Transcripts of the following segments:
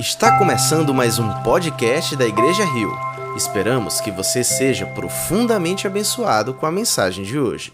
Está começando mais um podcast da Igreja Rio. Esperamos que você seja profundamente abençoado com a mensagem de hoje.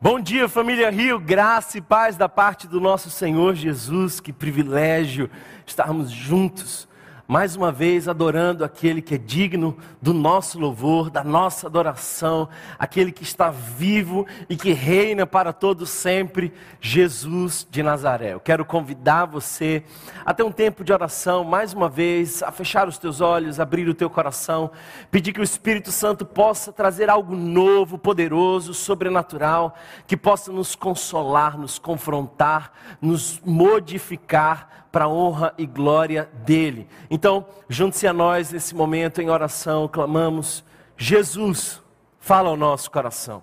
Bom dia, família Rio, graça e paz da parte do nosso Senhor Jesus. Que privilégio estarmos juntos mais uma vez adorando aquele que é digno do nosso louvor, da nossa adoração, aquele que está vivo e que reina para todos sempre, Jesus de Nazaré. Eu quero convidar você a ter um tempo de oração, mais uma vez, a fechar os teus olhos, abrir o teu coração, pedir que o Espírito Santo possa trazer algo novo, poderoso, sobrenatural, que possa nos consolar, nos confrontar, nos modificar para a honra e glória dele. Então, junte-se a nós nesse momento em oração, clamamos: Jesus, fala ao nosso coração.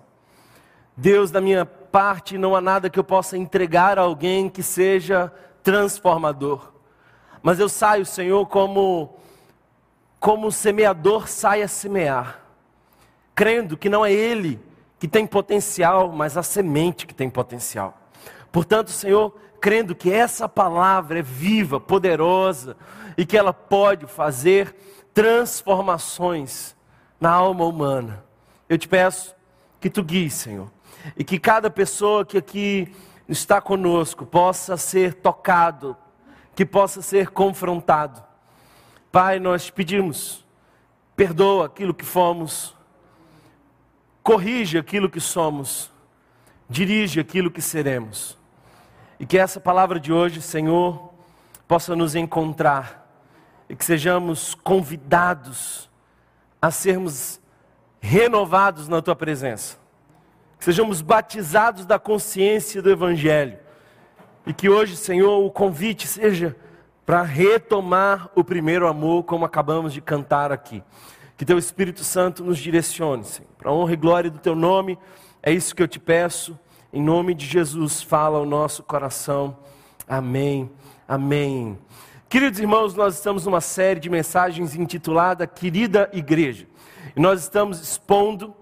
Deus, da minha parte, não há nada que eu possa entregar a alguém que seja transformador. Mas eu saio, Senhor, como como o semeador sai a semear, crendo que não é ele que tem potencial, mas a semente que tem potencial. Portanto, Senhor, crendo que essa palavra é viva, poderosa e que ela pode fazer transformações na alma humana. Eu te peço que tu guies, Senhor, e que cada pessoa que aqui está conosco possa ser tocado, que possa ser confrontado. Pai, nós te pedimos, perdoa aquilo que fomos, corrige aquilo que somos, dirige aquilo que seremos. E que essa palavra de hoje, Senhor, possa nos encontrar e que sejamos convidados a sermos renovados na tua presença. Que sejamos batizados da consciência do Evangelho. E que hoje, Senhor, o convite seja para retomar o primeiro amor, como acabamos de cantar aqui. Que teu Espírito Santo nos direcione, Senhor, para honra e glória do teu nome. É isso que eu te peço. Em nome de Jesus, fala o nosso coração. Amém. Amém. Queridos irmãos, nós estamos numa série de mensagens intitulada Querida Igreja. E nós estamos expondo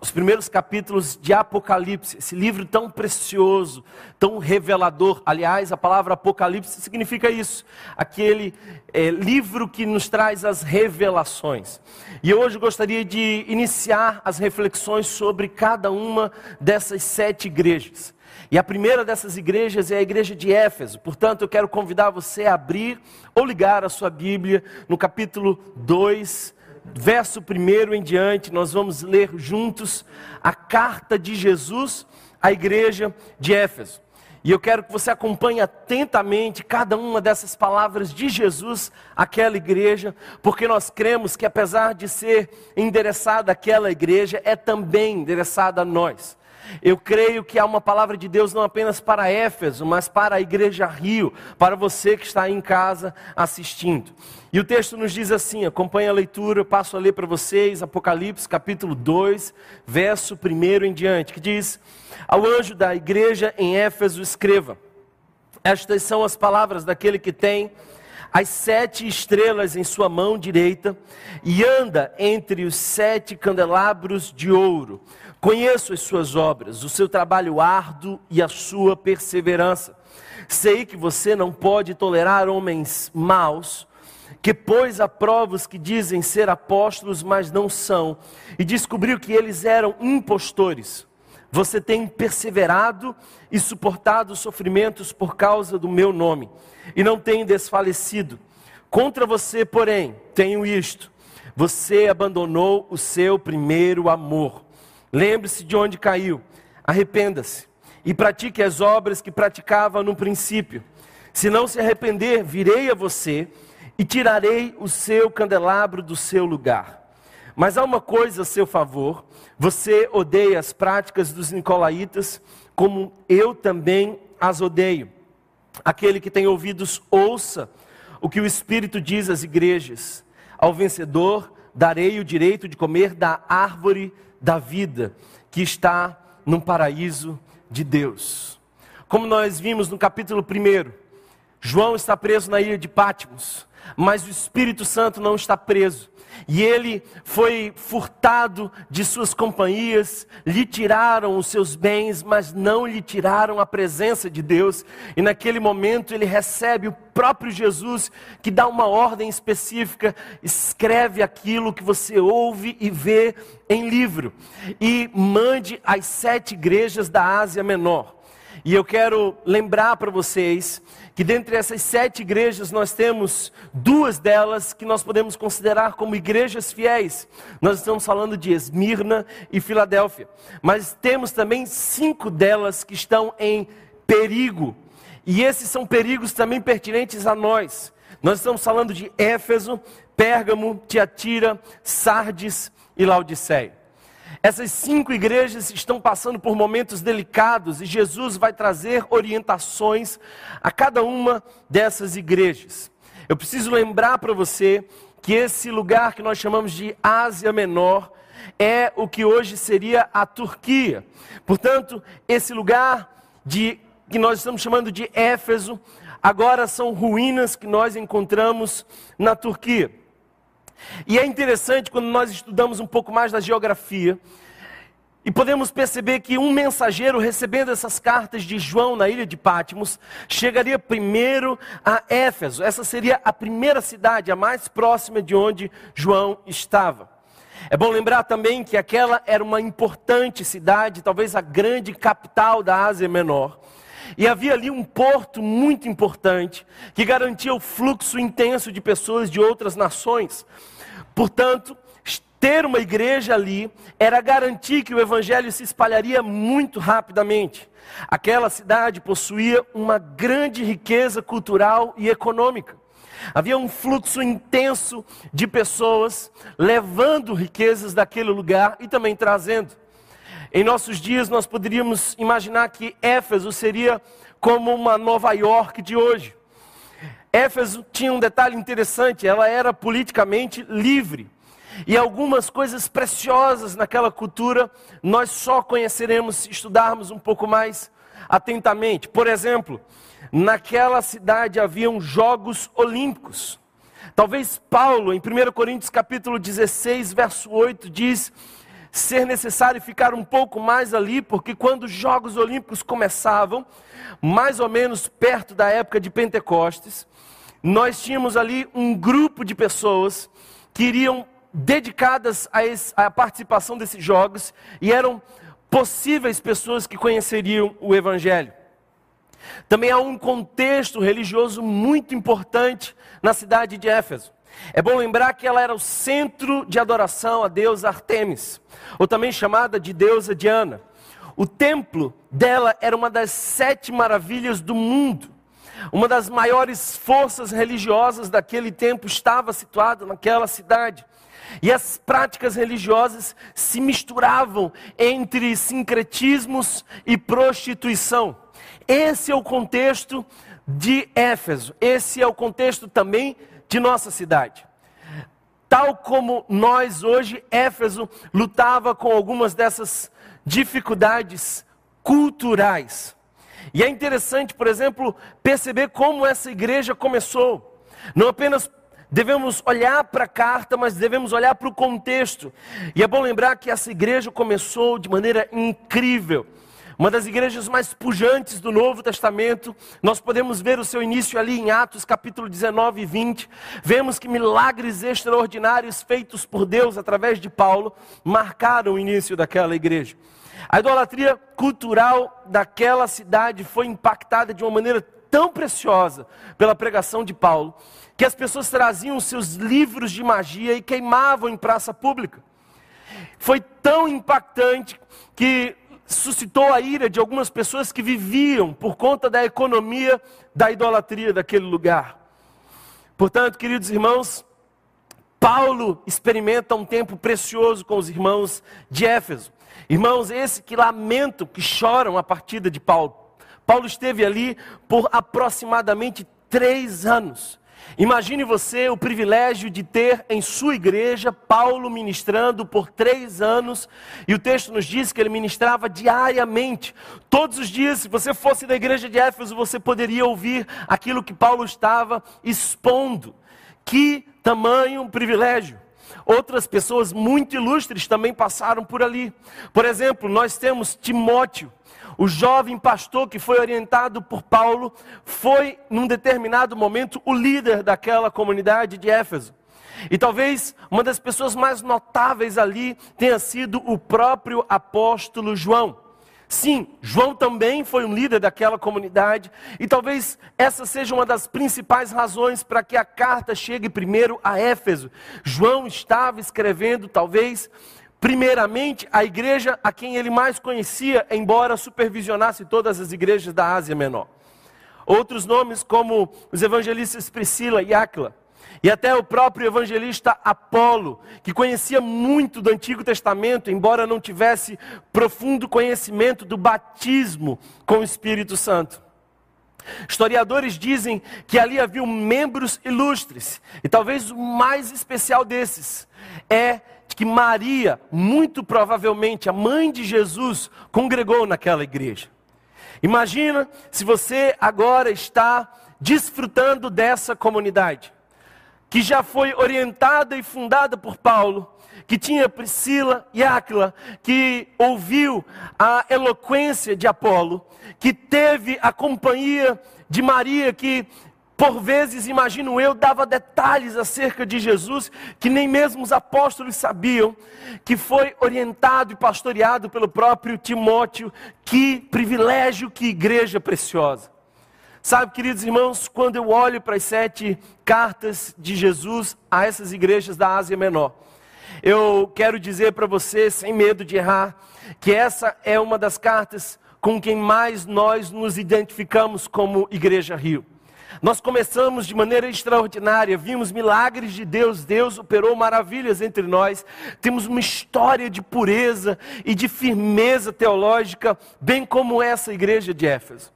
os primeiros capítulos de Apocalipse, esse livro tão precioso, tão revelador. Aliás, a palavra Apocalipse significa isso, aquele é, livro que nos traz as revelações. E hoje gostaria de iniciar as reflexões sobre cada uma dessas sete igrejas. E a primeira dessas igrejas é a igreja de Éfeso. Portanto, eu quero convidar você a abrir ou ligar a sua Bíblia no capítulo 2 verso 1 em diante, nós vamos ler juntos a carta de Jesus à igreja de Éfeso. E eu quero que você acompanhe atentamente cada uma dessas palavras de Jesus àquela igreja, porque nós cremos que apesar de ser endereçada àquela igreja, é também endereçada a nós. Eu creio que há uma palavra de Deus não apenas para Éfeso, mas para a igreja Rio, para você que está em casa assistindo. E o texto nos diz assim: acompanhe a leitura, eu passo a ler para vocês, Apocalipse capítulo 2, verso 1 em diante, que diz: Ao anjo da igreja em Éfeso escreva: Estas são as palavras daquele que tem as sete estrelas em sua mão direita e anda entre os sete candelabros de ouro. Conheço as suas obras, o seu trabalho árduo e a sua perseverança. Sei que você não pode tolerar homens maus, que pôs a prova os que dizem ser apóstolos, mas não são, e descobriu que eles eram impostores. Você tem perseverado e suportado sofrimentos por causa do meu nome, e não tem desfalecido. Contra você, porém, tenho isto: você abandonou o seu primeiro amor. Lembre-se de onde caiu, arrependa-se e pratique as obras que praticava no princípio. Se não se arrepender, virei a você e tirarei o seu candelabro do seu lugar. Mas há uma coisa a seu favor: você odeia as práticas dos nicolaítas, como eu também as odeio. Aquele que tem ouvidos, ouça o que o Espírito diz às igrejas. Ao vencedor darei o direito de comer da árvore da vida que está no paraíso de Deus. Como nós vimos no capítulo 1, João está preso na ilha de Patmos, mas o Espírito Santo não está preso. E ele foi furtado de suas companhias, lhe tiraram os seus bens, mas não lhe tiraram a presença de Deus. E naquele momento ele recebe o próprio Jesus que dá uma ordem específica: escreve aquilo que você ouve e vê em livro, e mande às sete igrejas da Ásia Menor. E eu quero lembrar para vocês que dentre essas sete igrejas nós temos duas delas que nós podemos considerar como igrejas fiéis. Nós estamos falando de Esmirna e Filadélfia. Mas temos também cinco delas que estão em perigo. E esses são perigos também pertinentes a nós. Nós estamos falando de Éfeso, Pérgamo, Tiatira, Sardes e Laodiceia. Essas cinco igrejas estão passando por momentos delicados e Jesus vai trazer orientações a cada uma dessas igrejas. Eu preciso lembrar para você que esse lugar que nós chamamos de Ásia Menor é o que hoje seria a Turquia. Portanto, esse lugar de que nós estamos chamando de Éfeso, agora são ruínas que nós encontramos na Turquia. E é interessante quando nós estudamos um pouco mais da geografia, e podemos perceber que um mensageiro recebendo essas cartas de João na ilha de Pátimos chegaria primeiro a Éfeso. Essa seria a primeira cidade, a mais próxima de onde João estava. É bom lembrar também que aquela era uma importante cidade, talvez a grande capital da Ásia Menor. E havia ali um porto muito importante que garantia o fluxo intenso de pessoas de outras nações. Portanto, ter uma igreja ali era garantir que o evangelho se espalharia muito rapidamente. Aquela cidade possuía uma grande riqueza cultural e econômica. Havia um fluxo intenso de pessoas levando riquezas daquele lugar e também trazendo. Em nossos dias, nós poderíamos imaginar que Éfeso seria como uma Nova York de hoje. Éfeso tinha um detalhe interessante: ela era politicamente livre. E algumas coisas preciosas naquela cultura nós só conheceremos se estudarmos um pouco mais atentamente. Por exemplo, naquela cidade haviam Jogos Olímpicos. Talvez Paulo, em 1 Coríntios capítulo 16, verso 8, diz ser necessário ficar um pouco mais ali, porque quando os Jogos Olímpicos começavam, mais ou menos perto da época de Pentecostes, nós tínhamos ali um grupo de pessoas que iriam dedicadas a, a participação desses jogos e eram possíveis pessoas que conheceriam o Evangelho. Também há um contexto religioso muito importante na cidade de Éfeso. É bom lembrar que ela era o centro de adoração a deusa Artemis, ou também chamada de deusa Diana. O templo dela era uma das sete maravilhas do mundo. Uma das maiores forças religiosas daquele tempo estava situada naquela cidade. E as práticas religiosas se misturavam entre sincretismos e prostituição. Esse é o contexto de Éfeso, esse é o contexto também de nossa cidade. Tal como nós hoje, Éfeso lutava com algumas dessas dificuldades culturais. E é interessante, por exemplo, perceber como essa igreja começou. Não apenas devemos olhar para a carta, mas devemos olhar para o contexto. E é bom lembrar que essa igreja começou de maneira incrível uma das igrejas mais pujantes do Novo Testamento. Nós podemos ver o seu início ali em Atos capítulo 19 e 20. Vemos que milagres extraordinários feitos por Deus através de Paulo marcaram o início daquela igreja. A idolatria cultural daquela cidade foi impactada de uma maneira tão preciosa pela pregação de Paulo, que as pessoas traziam seus livros de magia e queimavam em praça pública. Foi tão impactante que suscitou a ira de algumas pessoas que viviam por conta da economia da idolatria daquele lugar. Portanto, queridos irmãos, Paulo experimenta um tempo precioso com os irmãos de Éfeso. Irmãos, esse que lamentam, que choram a partida de Paulo. Paulo esteve ali por aproximadamente três anos. Imagine você o privilégio de ter em sua igreja Paulo ministrando por três anos, e o texto nos diz que ele ministrava diariamente, todos os dias. Se você fosse da igreja de Éfeso, você poderia ouvir aquilo que Paulo estava expondo. Que tamanho privilégio! outras pessoas muito ilustres também passaram por ali. Por exemplo, nós temos Timóteo, o jovem pastor que foi orientado por Paulo, foi num determinado momento o líder daquela comunidade de Éfeso. E talvez uma das pessoas mais notáveis ali tenha sido o próprio apóstolo João. Sim, João também foi um líder daquela comunidade, e talvez essa seja uma das principais razões para que a carta chegue primeiro a Éfeso. João estava escrevendo, talvez, primeiramente, a igreja a quem ele mais conhecia, embora supervisionasse todas as igrejas da Ásia Menor. Outros nomes, como os evangelistas Priscila e Áquila, e até o próprio evangelista Apolo, que conhecia muito do Antigo Testamento, embora não tivesse profundo conhecimento do batismo com o Espírito Santo. Historiadores dizem que ali havia membros ilustres, e talvez o mais especial desses é que Maria, muito provavelmente a mãe de Jesus, congregou naquela igreja. Imagina se você agora está desfrutando dessa comunidade que já foi orientada e fundada por Paulo, que tinha Priscila e Áquila, que ouviu a eloquência de Apolo, que teve a companhia de Maria, que por vezes, imagino eu, dava detalhes acerca de Jesus que nem mesmo os apóstolos sabiam, que foi orientado e pastoreado pelo próprio Timóteo. Que privilégio, que igreja preciosa. Sabe, queridos irmãos, quando eu olho para as sete cartas de Jesus a essas igrejas da Ásia Menor, eu quero dizer para você, sem medo de errar, que essa é uma das cartas com quem mais nós nos identificamos como Igreja Rio. Nós começamos de maneira extraordinária, vimos milagres de Deus, Deus operou maravilhas entre nós, temos uma história de pureza e de firmeza teológica, bem como essa igreja de Éfeso.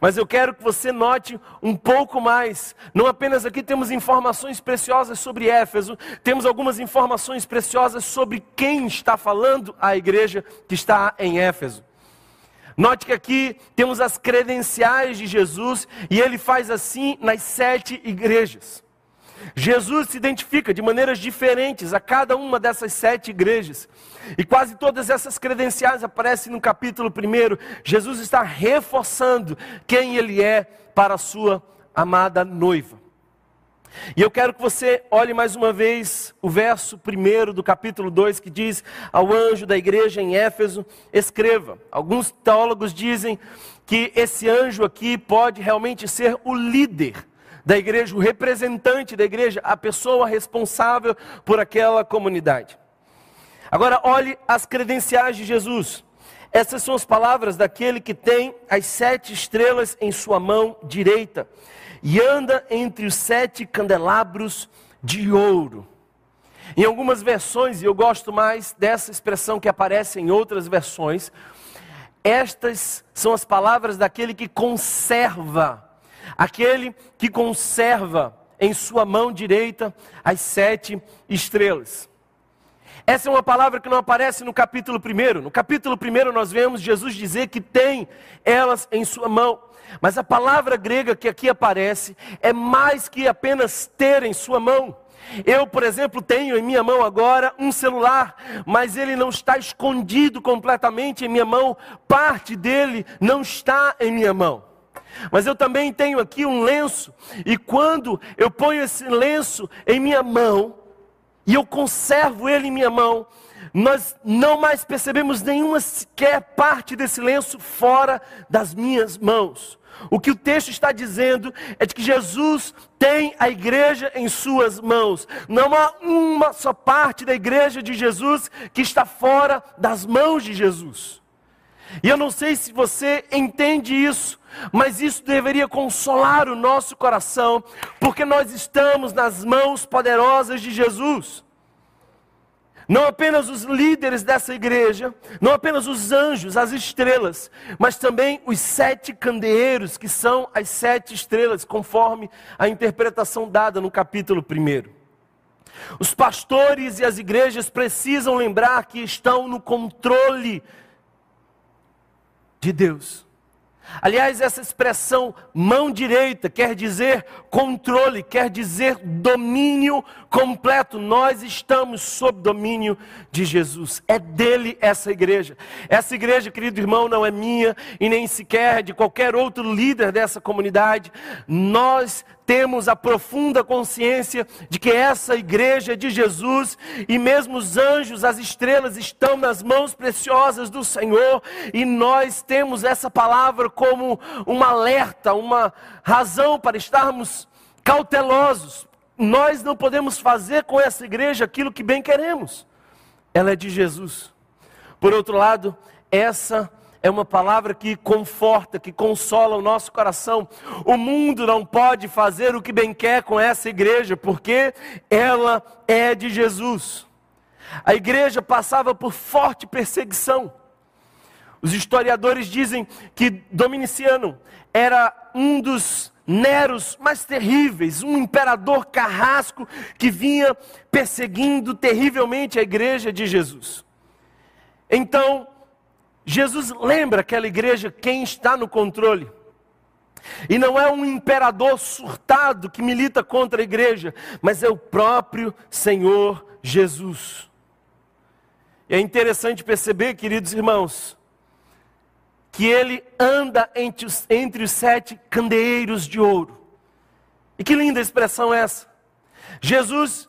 Mas eu quero que você note um pouco mais. Não apenas aqui temos informações preciosas sobre Éfeso, temos algumas informações preciosas sobre quem está falando a igreja que está em Éfeso. Note que aqui temos as credenciais de Jesus e ele faz assim nas sete igrejas. Jesus se identifica de maneiras diferentes a cada uma dessas sete igrejas. E quase todas essas credenciais aparecem no capítulo 1. Jesus está reforçando quem ele é para a sua amada noiva. E eu quero que você olhe mais uma vez o verso 1 do capítulo 2 que diz: Ao anjo da igreja em Éfeso, escreva. Alguns teólogos dizem que esse anjo aqui pode realmente ser o líder da igreja, o representante da igreja, a pessoa responsável por aquela comunidade. Agora, olhe as credenciais de Jesus. Essas são as palavras daquele que tem as sete estrelas em sua mão direita e anda entre os sete candelabros de ouro. Em algumas versões, e eu gosto mais dessa expressão que aparece em outras versões, estas são as palavras daquele que conserva aquele que conserva em sua mão direita as sete estrelas. Essa é uma palavra que não aparece no capítulo 1. No capítulo 1 nós vemos Jesus dizer que tem elas em sua mão. Mas a palavra grega que aqui aparece é mais que apenas ter em sua mão. Eu, por exemplo, tenho em minha mão agora um celular, mas ele não está escondido completamente em minha mão, parte dele não está em minha mão. Mas eu também tenho aqui um lenço, e quando eu ponho esse lenço em minha mão, e eu conservo ele em minha mão, nós não mais percebemos nenhuma sequer parte desse lenço fora das minhas mãos. O que o texto está dizendo é de que Jesus tem a igreja em suas mãos. Não há uma só parte da igreja de Jesus que está fora das mãos de Jesus. E eu não sei se você entende isso, mas isso deveria consolar o nosso coração, porque nós estamos nas mãos poderosas de Jesus. Não apenas os líderes dessa igreja, não apenas os anjos, as estrelas, mas também os sete candeeiros, que são as sete estrelas, conforme a interpretação dada no capítulo 1. Os pastores e as igrejas precisam lembrar que estão no controle de Deus. Aliás, essa expressão mão direita quer dizer controle, quer dizer domínio completo. Nós estamos sob domínio de Jesus. É dele essa igreja. Essa igreja, querido irmão, não é minha e nem sequer de qualquer outro líder dessa comunidade. Nós temos a profunda consciência de que essa igreja é de Jesus e mesmo os anjos, as estrelas estão nas mãos preciosas do Senhor e nós temos essa palavra como um alerta, uma razão para estarmos cautelosos. Nós não podemos fazer com essa igreja aquilo que bem queremos. Ela é de Jesus. Por outro lado, essa é uma palavra que conforta, que consola o nosso coração. O mundo não pode fazer o que bem quer com essa igreja, porque ela é de Jesus. A igreja passava por forte perseguição. Os historiadores dizem que Dominiciano era um dos Neros mais terríveis, um imperador carrasco que vinha perseguindo terrivelmente a igreja de Jesus. Então, Jesus lembra aquela igreja quem está no controle. E não é um imperador surtado que milita contra a igreja, mas é o próprio Senhor Jesus. E é interessante perceber, queridos irmãos, que ele anda entre os, entre os sete candeeiros de ouro. E que linda expressão essa! Jesus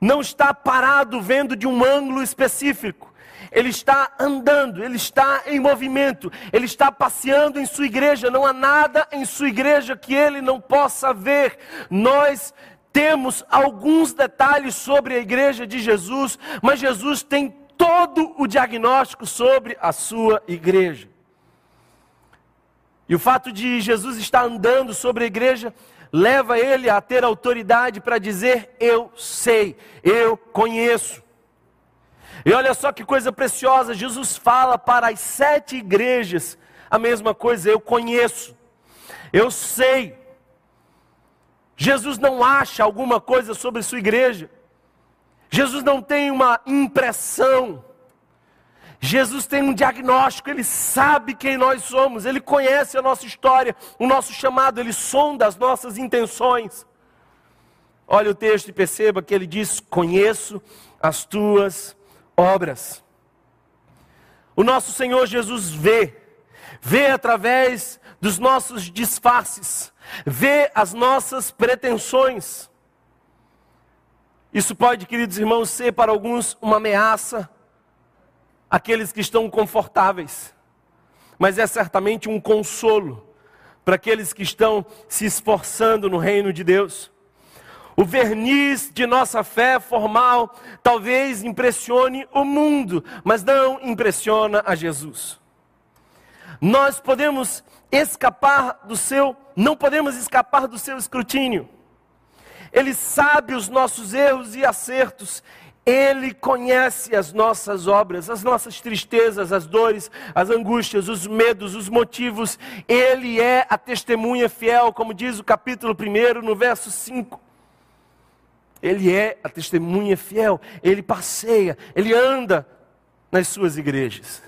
não está parado vendo de um ângulo específico ele está andando, ele está em movimento, ele está passeando em sua igreja. Não há nada em sua igreja que ele não possa ver. Nós temos alguns detalhes sobre a igreja de Jesus, mas Jesus tem todo o diagnóstico sobre a sua igreja. E o fato de Jesus estar andando sobre a igreja leva ele a ter autoridade para dizer: Eu sei, eu conheço. E olha só que coisa preciosa, Jesus fala para as sete igrejas a mesma coisa, eu conheço, eu sei. Jesus não acha alguma coisa sobre sua igreja, Jesus não tem uma impressão, Jesus tem um diagnóstico, ele sabe quem nós somos, ele conhece a nossa história, o nosso chamado, ele sonda as nossas intenções. Olha o texto e perceba que ele diz: Conheço as tuas obras. O nosso Senhor Jesus vê, vê através dos nossos disfarces, vê as nossas pretensões. Isso pode, queridos irmãos, ser para alguns uma ameaça, aqueles que estão confortáveis, mas é certamente um consolo para aqueles que estão se esforçando no reino de Deus. O verniz de nossa fé formal talvez impressione o mundo, mas não impressiona a Jesus. Nós podemos escapar do seu, não podemos escapar do seu escrutínio. Ele sabe os nossos erros e acertos. Ele conhece as nossas obras, as nossas tristezas, as dores, as angústias, os medos, os motivos. Ele é a testemunha fiel, como diz o capítulo 1, no verso 5. Ele é a testemunha fiel, ele passeia, ele anda nas suas igrejas.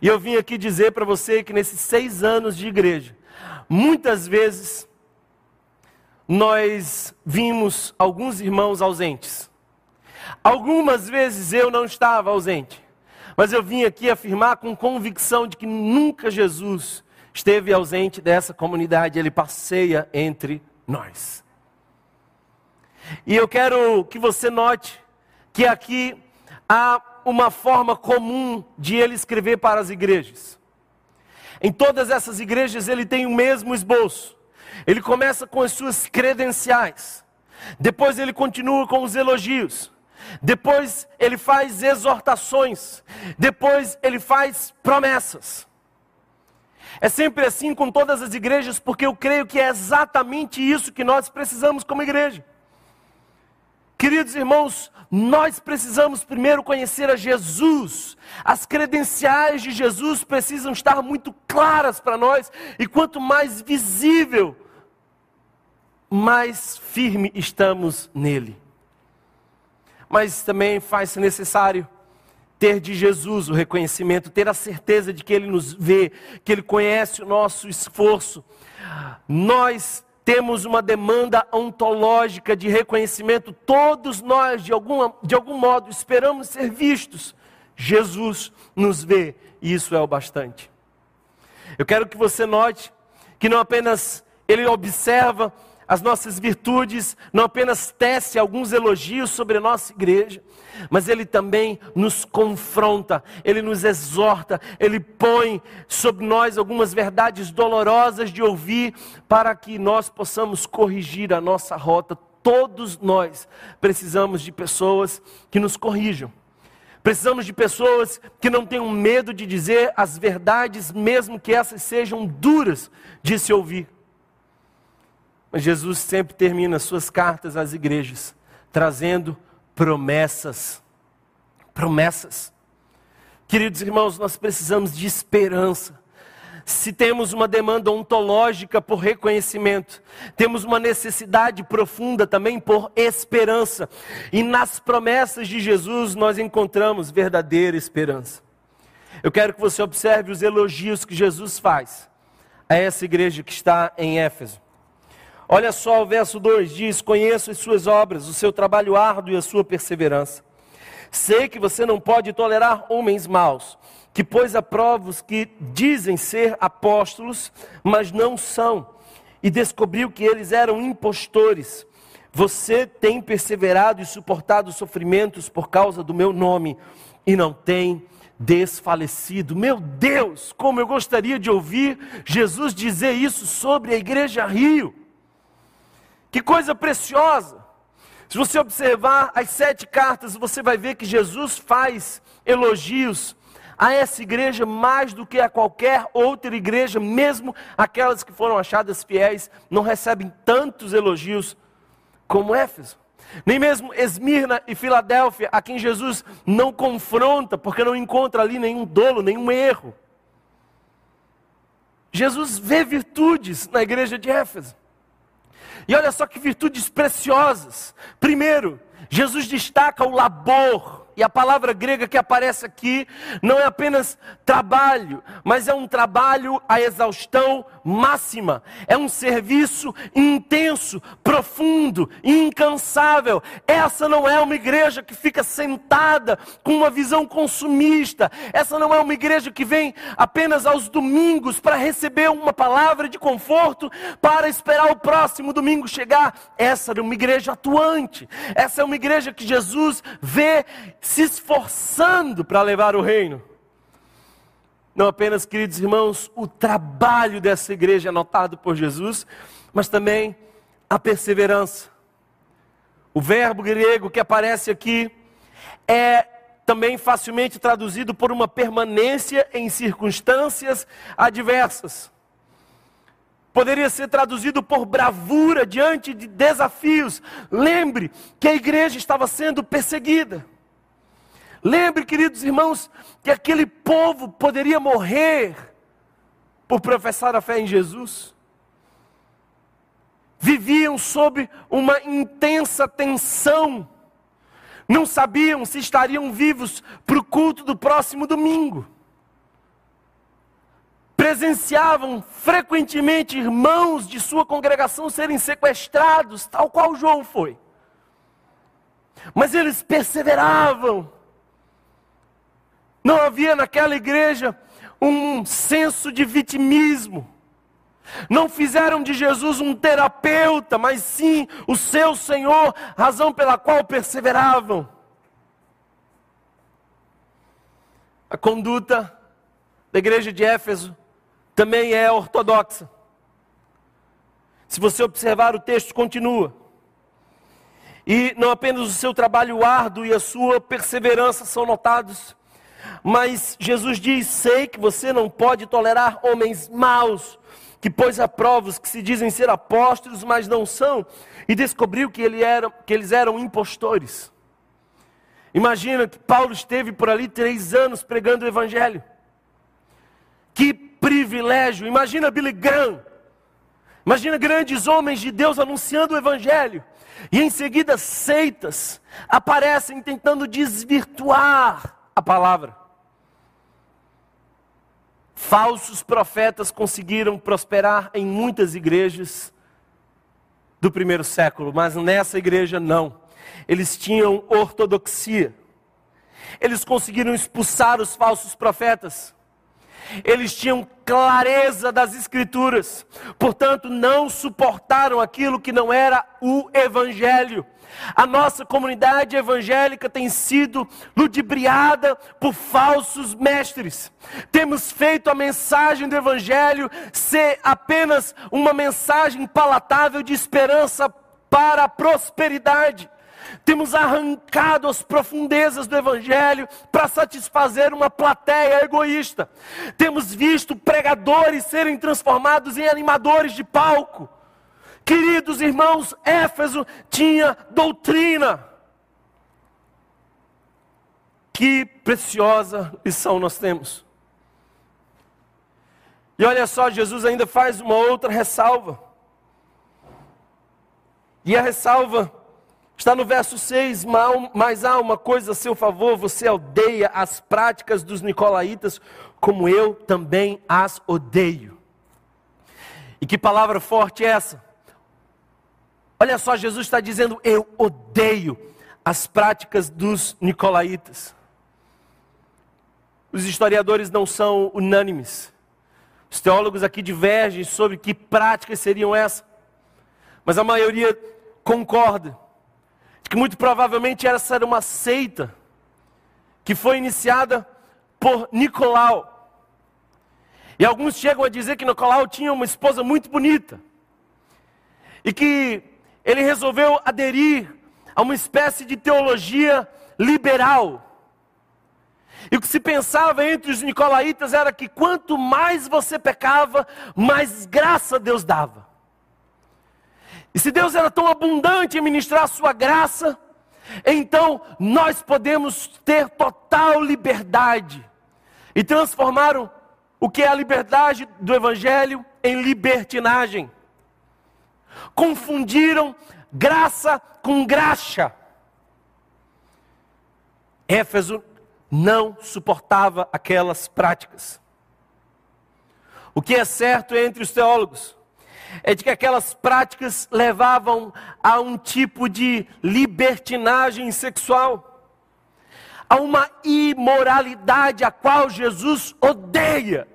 E eu vim aqui dizer para você que nesses seis anos de igreja, muitas vezes nós vimos alguns irmãos ausentes. Algumas vezes eu não estava ausente, mas eu vim aqui afirmar com convicção de que nunca Jesus esteve ausente dessa comunidade, ele passeia entre nós. E eu quero que você note que aqui há uma forma comum de ele escrever para as igrejas. Em todas essas igrejas ele tem o mesmo esboço. Ele começa com as suas credenciais. Depois ele continua com os elogios. Depois ele faz exortações. Depois ele faz promessas. É sempre assim com todas as igrejas, porque eu creio que é exatamente isso que nós precisamos como igreja. Queridos irmãos, nós precisamos primeiro conhecer a Jesus. As credenciais de Jesus precisam estar muito claras para nós, e quanto mais visível, mais firme estamos nele. Mas também faz-se necessário ter de Jesus o reconhecimento, ter a certeza de que Ele nos vê, que Ele conhece o nosso esforço. Nós temos uma demanda ontológica de reconhecimento, todos nós, de, alguma, de algum modo, esperamos ser vistos. Jesus nos vê e isso é o bastante. Eu quero que você note que não apenas Ele observa as nossas virtudes, não apenas tece alguns elogios sobre a nossa igreja, mas Ele também nos confronta, Ele nos exorta, Ele põe sobre nós algumas verdades dolorosas de ouvir, para que nós possamos corrigir a nossa rota. Todos nós precisamos de pessoas que nos corrijam. Precisamos de pessoas que não tenham medo de dizer as verdades, mesmo que essas sejam duras de se ouvir. Mas Jesus sempre termina suas cartas às igrejas trazendo promessas. Promessas. Queridos irmãos, nós precisamos de esperança. Se temos uma demanda ontológica por reconhecimento, temos uma necessidade profunda também por esperança. E nas promessas de Jesus nós encontramos verdadeira esperança. Eu quero que você observe os elogios que Jesus faz a essa igreja que está em Éfeso. Olha só o verso 2: diz: Conheço as suas obras, o seu trabalho árduo e a sua perseverança. Sei que você não pode tolerar homens maus, que pôs a prova os que dizem ser apóstolos, mas não são, e descobriu que eles eram impostores. Você tem perseverado e suportado sofrimentos por causa do meu nome, e não tem desfalecido. Meu Deus, como eu gostaria de ouvir Jesus dizer isso sobre a Igreja Rio. Que coisa preciosa! Se você observar as sete cartas, você vai ver que Jesus faz elogios a essa igreja mais do que a qualquer outra igreja, mesmo aquelas que foram achadas fiéis, não recebem tantos elogios como Éfeso. Nem mesmo Esmirna e Filadélfia, a quem Jesus não confronta, porque não encontra ali nenhum dolo, nenhum erro. Jesus vê virtudes na igreja de Éfeso. E olha só que virtudes preciosas. Primeiro, Jesus destaca o labor e a palavra grega que aparece aqui não é apenas trabalho, mas é um trabalho à exaustão máxima. É um serviço intenso, profundo, incansável. Essa não é uma igreja que fica sentada com uma visão consumista. Essa não é uma igreja que vem apenas aos domingos para receber uma palavra de conforto, para esperar o próximo domingo chegar. Essa é uma igreja atuante. Essa é uma igreja que Jesus vê se esforçando para levar o reino. Não apenas, queridos irmãos, o trabalho dessa igreja é notado por Jesus, mas também a perseverança. O verbo grego que aparece aqui é também facilmente traduzido por uma permanência em circunstâncias adversas. Poderia ser traduzido por bravura diante de desafios. Lembre que a igreja estava sendo perseguida. Lembre, queridos irmãos, que aquele povo poderia morrer por professar a fé em Jesus. Viviam sob uma intensa tensão, não sabiam se estariam vivos para o culto do próximo domingo. Presenciavam frequentemente irmãos de sua congregação serem sequestrados, tal qual João foi. Mas eles perseveravam não havia naquela igreja um senso de vitimismo. Não fizeram de Jesus um terapeuta, mas sim o seu Senhor, razão pela qual perseveravam. A conduta da igreja de Éfeso também é ortodoxa. Se você observar, o texto continua. E não apenas o seu trabalho árduo e a sua perseverança são notados, mas Jesus diz: Sei que você não pode tolerar homens maus, que pôs a prova os que se dizem ser apóstolos, mas não são, e descobriu que, ele era, que eles eram impostores. Imagina que Paulo esteve por ali três anos pregando o Evangelho. Que privilégio! Imagina Billy Graham. Imagina grandes homens de Deus anunciando o Evangelho. E em seguida, seitas aparecem tentando desvirtuar a palavra. Falsos profetas conseguiram prosperar em muitas igrejas do primeiro século, mas nessa igreja não. Eles tinham ortodoxia. Eles conseguiram expulsar os falsos profetas. Eles tinham clareza das Escrituras, portanto, não suportaram aquilo que não era o Evangelho. A nossa comunidade evangélica tem sido ludibriada por falsos mestres. Temos feito a mensagem do Evangelho ser apenas uma mensagem palatável de esperança para a prosperidade. Temos arrancado as profundezas do Evangelho para satisfazer uma plateia egoísta. Temos visto pregadores serem transformados em animadores de palco. Queridos irmãos, Éfeso tinha doutrina. Que preciosa lição nós temos. E olha só, Jesus ainda faz uma outra ressalva. E a ressalva está no verso 6, mas há uma coisa a seu favor, você odeia as práticas dos nicolaítas, como eu também as odeio. E que palavra forte é essa? Olha só, Jesus está dizendo: Eu odeio as práticas dos nicolaítas. Os historiadores não são unânimes. Os teólogos aqui divergem sobre que práticas seriam essas. Mas a maioria concorda de que muito provavelmente essa era uma seita que foi iniciada por Nicolau. E alguns chegam a dizer que Nicolau tinha uma esposa muito bonita. E que ele resolveu aderir a uma espécie de teologia liberal. E o que se pensava entre os nicolaítas era que quanto mais você pecava, mais graça Deus dava. E se Deus era tão abundante em ministrar a sua graça, então nós podemos ter total liberdade. E transformaram o que é a liberdade do Evangelho em libertinagem confundiram graça com graxa. Éfeso não suportava aquelas práticas. O que é certo entre os teólogos é de que aquelas práticas levavam a um tipo de libertinagem sexual, a uma imoralidade a qual Jesus odeia.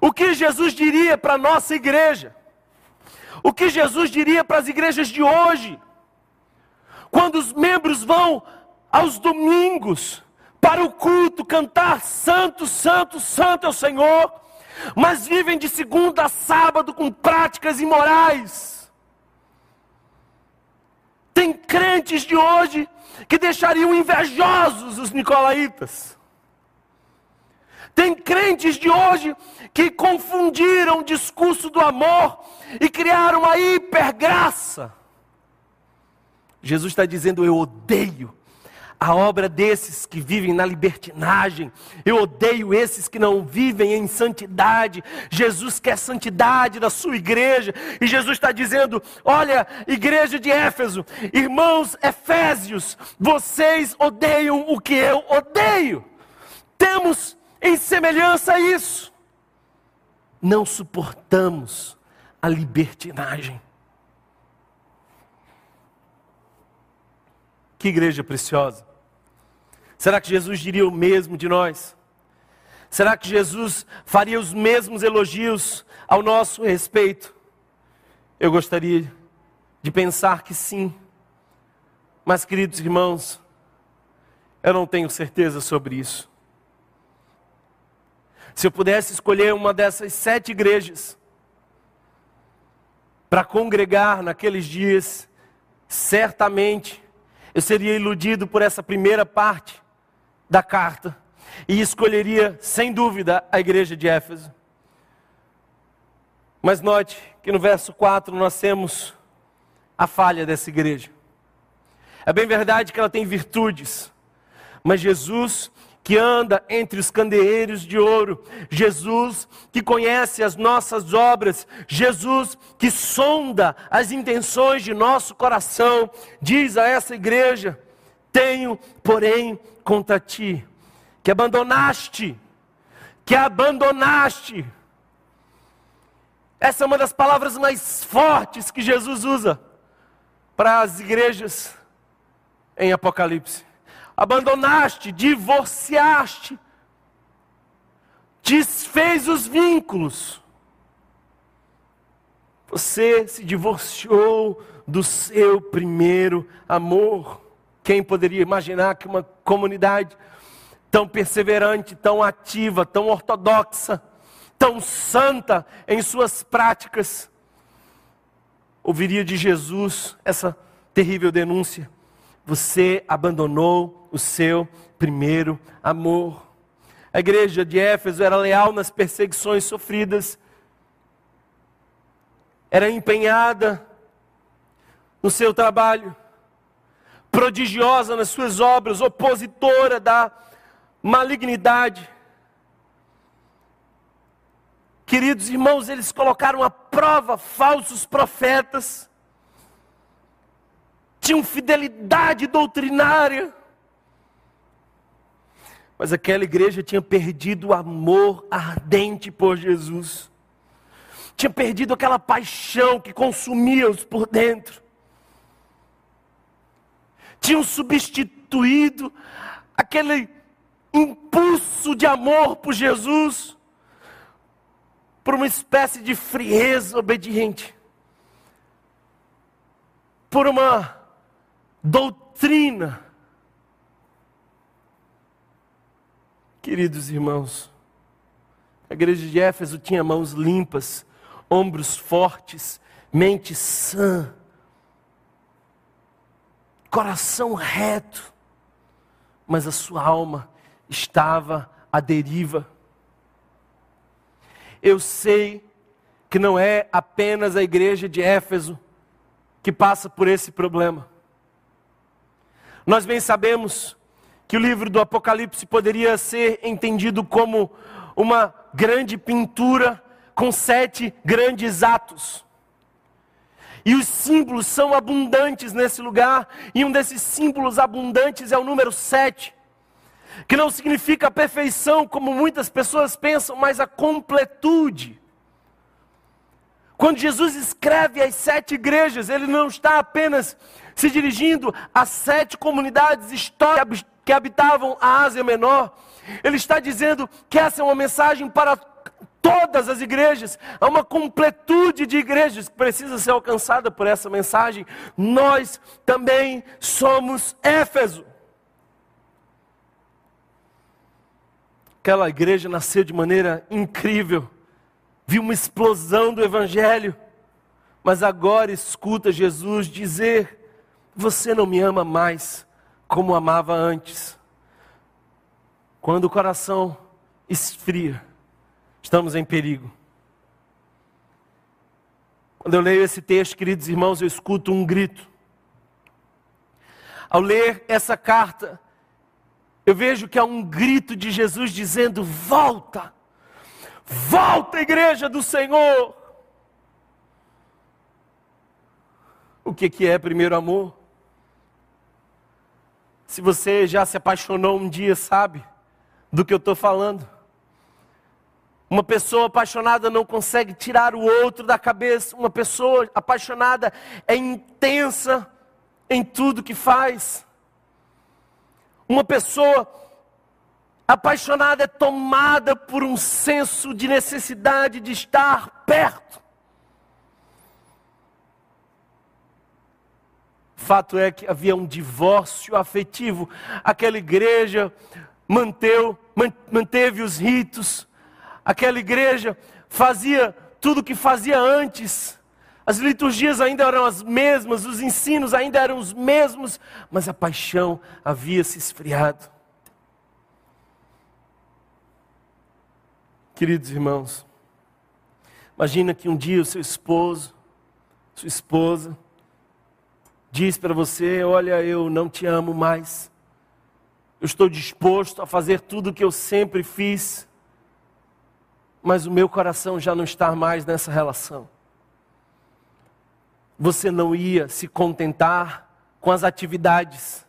O que Jesus diria para a nossa igreja? O que Jesus diria para as igrejas de hoje? Quando os membros vão aos domingos para o culto cantar Santo, Santo, Santo é o Senhor, mas vivem de segunda a sábado com práticas imorais. Tem crentes de hoje que deixariam invejosos os nicolaítas. Tem crentes de hoje que confundiram o discurso do amor e criaram uma hipergraça. Jesus está dizendo: Eu odeio a obra desses que vivem na libertinagem. Eu odeio esses que não vivem em santidade. Jesus quer santidade da sua igreja. E Jesus está dizendo: Olha, igreja de Éfeso, irmãos Efésios, vocês odeiam o que eu odeio. Temos em semelhança a isso. Não suportamos a libertinagem. Que igreja preciosa. Será que Jesus diria o mesmo de nós? Será que Jesus faria os mesmos elogios ao nosso respeito? Eu gostaria de pensar que sim. Mas, queridos irmãos, eu não tenho certeza sobre isso. Se eu pudesse escolher uma dessas sete igrejas para congregar naqueles dias, certamente eu seria iludido por essa primeira parte da carta e escolheria, sem dúvida, a igreja de Éfeso. Mas note que no verso 4 nós temos a falha dessa igreja. É bem verdade que ela tem virtudes, mas Jesus que anda entre os candeeiros de ouro, Jesus que conhece as nossas obras, Jesus que sonda as intenções de nosso coração, diz a essa igreja: tenho, porém, contra ti, que abandonaste, que abandonaste. Essa é uma das palavras mais fortes que Jesus usa para as igrejas em Apocalipse. Abandonaste, divorciaste, desfez os vínculos. Você se divorciou do seu primeiro amor. Quem poderia imaginar que uma comunidade tão perseverante, tão ativa, tão ortodoxa, tão santa em suas práticas, ouviria de Jesus essa terrível denúncia: Você abandonou o seu primeiro amor. A igreja de Éfeso era leal nas perseguições sofridas, era empenhada no seu trabalho, prodigiosa nas suas obras, opositora da malignidade. Queridos irmãos, eles colocaram à prova falsos profetas, tinham fidelidade doutrinária, mas aquela igreja tinha perdido o amor ardente por Jesus, tinha perdido aquela paixão que consumia-os por dentro, tinham substituído aquele impulso de amor por Jesus por uma espécie de frieza obediente, por uma doutrina. Queridos irmãos, a igreja de Éfeso tinha mãos limpas, ombros fortes, mente sã, coração reto, mas a sua alma estava à deriva. Eu sei que não é apenas a igreja de Éfeso que passa por esse problema. Nós bem sabemos que o livro do Apocalipse poderia ser entendido como uma grande pintura com sete grandes atos. E os símbolos são abundantes nesse lugar, e um desses símbolos abundantes é o número sete que não significa a perfeição, como muitas pessoas pensam, mas a completude. Quando Jesus escreve as sete igrejas, ele não está apenas se dirigindo às sete comunidades históricas que habitavam a Ásia Menor, ele está dizendo que essa é uma mensagem para todas as igrejas, há uma completude de igrejas que precisa ser alcançada por essa mensagem. Nós também somos Éfeso. Aquela igreja nasceu de maneira incrível, viu uma explosão do Evangelho, mas agora escuta Jesus dizer: Você não me ama mais como amava antes. Quando o coração esfria, estamos em perigo. Quando eu leio esse texto, queridos irmãos, eu escuto um grito. Ao ler essa carta, eu vejo que há um grito de Jesus dizendo: Volta, volta, igreja do Senhor. O que, que é primeiro amor? Se você já se apaixonou um dia, sabe do que eu estou falando. Uma pessoa apaixonada não consegue tirar o outro da cabeça. Uma pessoa apaixonada é intensa em tudo que faz. Uma pessoa apaixonada é tomada por um senso de necessidade de estar perto. Fato é que havia um divórcio afetivo. Aquela igreja manteu, manteve os ritos. Aquela igreja fazia tudo o que fazia antes. As liturgias ainda eram as mesmas, os ensinos ainda eram os mesmos, mas a paixão havia se esfriado. Queridos irmãos, imagina que um dia o seu esposo, sua esposa, diz para você: Olha, eu não te amo mais, eu estou disposto a fazer tudo o que eu sempre fiz, mas o meu coração já não está mais nessa relação você não ia se contentar com as atividades,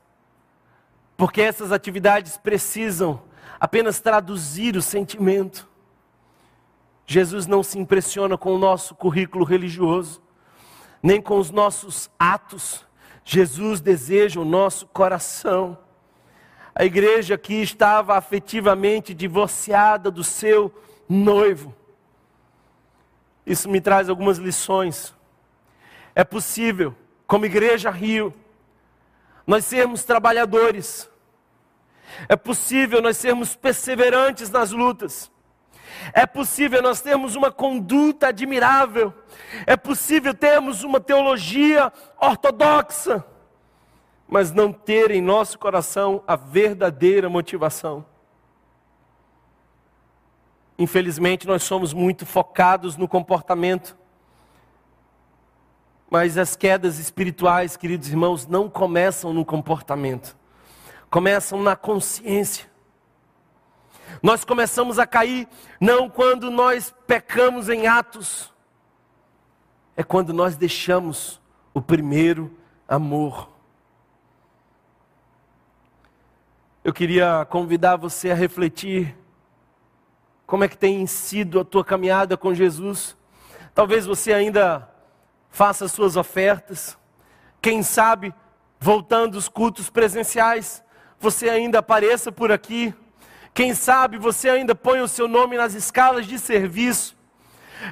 Porque essas atividades precisam apenas traduzir o sentimento. Jesus não se impressiona com o nosso currículo religioso, nem com os nossos atos. Jesus deseja o nosso coração. A igreja aqui estava afetivamente divorciada do seu noivo. Isso me traz algumas lições. É possível, como Igreja Rio, nós sermos trabalhadores. É possível nós sermos perseverantes nas lutas. É possível nós termos uma conduta admirável. É possível termos uma teologia ortodoxa, mas não ter em nosso coração a verdadeira motivação. Infelizmente, nós somos muito focados no comportamento. Mas as quedas espirituais, queridos irmãos, não começam no comportamento, começam na consciência. Nós começamos a cair não quando nós pecamos em atos, é quando nós deixamos o primeiro amor. Eu queria convidar você a refletir como é que tem sido a tua caminhada com Jesus? Talvez você ainda faça suas ofertas. Quem sabe, voltando os cultos presenciais, você ainda apareça por aqui. Quem sabe você ainda põe o seu nome nas escalas de serviço.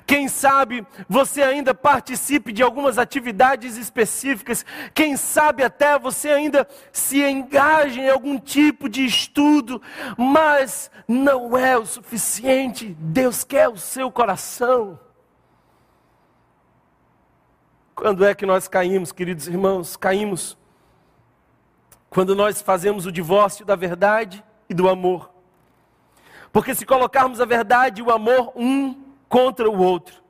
Quem sabe você ainda participe de algumas atividades específicas. Quem sabe até você ainda se engaje em algum tipo de estudo, mas não é o suficiente. Deus quer o seu coração. Quando é que nós caímos, queridos irmãos? Caímos quando nós fazemos o divórcio da verdade e do amor. Porque se colocarmos a verdade e o amor um contra o outro,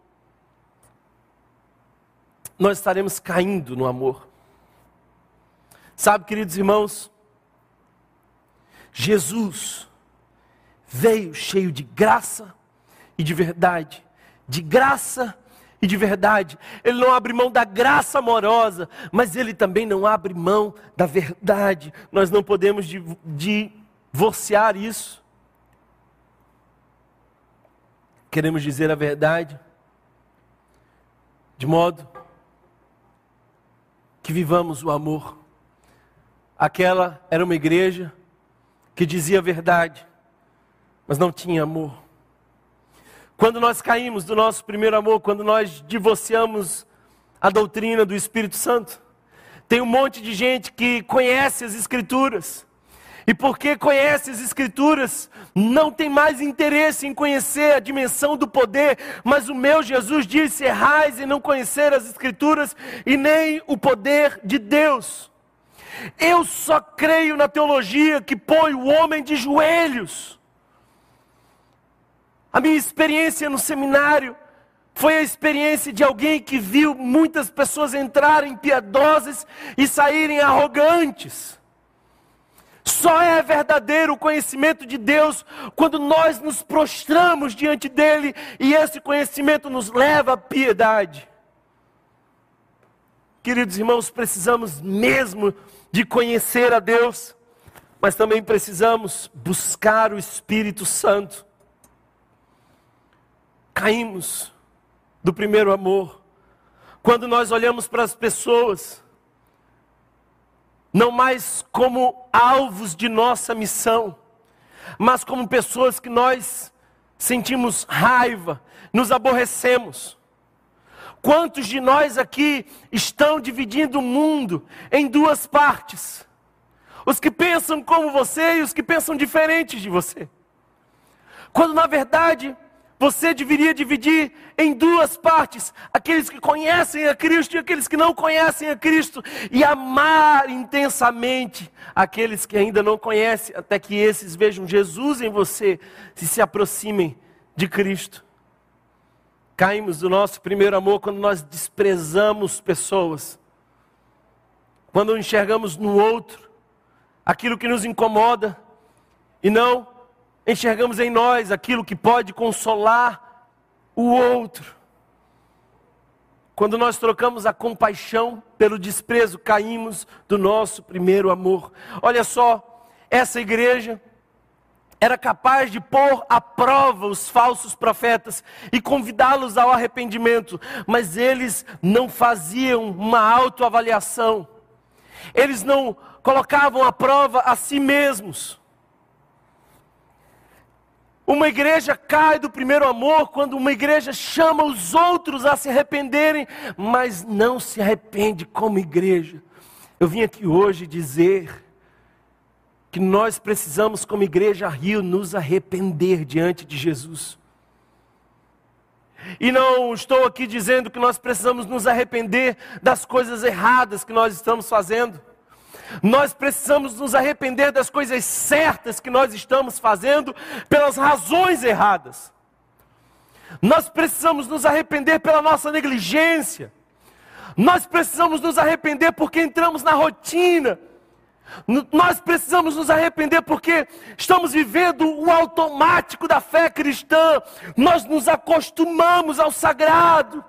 nós estaremos caindo no amor. Sabe, queridos irmãos, Jesus veio cheio de graça e de verdade, de graça e de verdade. Ele não abre mão da graça amorosa, mas ele também não abre mão da verdade. Nós não podemos divorciar isso. Queremos dizer a verdade, de modo que vivamos o amor. Aquela era uma igreja que dizia a verdade, mas não tinha amor. Quando nós caímos do nosso primeiro amor, quando nós divorciamos a doutrina do Espírito Santo, tem um monte de gente que conhece as Escrituras, e porque conhece as Escrituras, não tem mais interesse em conhecer a dimensão do poder, mas o meu Jesus disse: errais em não conhecer as Escrituras e nem o poder de Deus. Eu só creio na teologia que põe o homem de joelhos. A minha experiência no seminário foi a experiência de alguém que viu muitas pessoas entrarem piedosas e saírem arrogantes. Só é verdadeiro o conhecimento de Deus quando nós nos prostramos diante dele e esse conhecimento nos leva à piedade. Queridos irmãos, precisamos mesmo de conhecer a Deus, mas também precisamos buscar o Espírito Santo. Caímos do primeiro amor. Quando nós olhamos para as pessoas, não mais como alvos de nossa missão, mas como pessoas que nós sentimos raiva, nos aborrecemos. Quantos de nós aqui estão dividindo o mundo em duas partes? Os que pensam como você e os que pensam diferentes de você. Quando na verdade você deveria dividir em duas partes: aqueles que conhecem a Cristo e aqueles que não conhecem a Cristo, e amar intensamente aqueles que ainda não conhecem, até que esses vejam Jesus em você e se aproximem de Cristo. Caímos do nosso primeiro amor quando nós desprezamos pessoas, quando enxergamos no outro aquilo que nos incomoda e não enxergamos em nós aquilo que pode consolar o outro. Quando nós trocamos a compaixão pelo desprezo, caímos do nosso primeiro amor. Olha só, essa igreja era capaz de pôr à prova os falsos profetas e convidá-los ao arrependimento, mas eles não faziam uma autoavaliação, eles não colocavam à prova a si mesmos. Uma igreja cai do primeiro amor quando uma igreja chama os outros a se arrependerem, mas não se arrepende como igreja. Eu vim aqui hoje dizer que nós precisamos, como Igreja Rio, nos arrepender diante de Jesus. E não estou aqui dizendo que nós precisamos nos arrepender das coisas erradas que nós estamos fazendo. Nós precisamos nos arrepender das coisas certas que nós estamos fazendo pelas razões erradas. Nós precisamos nos arrepender pela nossa negligência. Nós precisamos nos arrepender porque entramos na rotina nós precisamos nos arrepender porque estamos vivendo o automático da fé cristã. Nós nos acostumamos ao sagrado.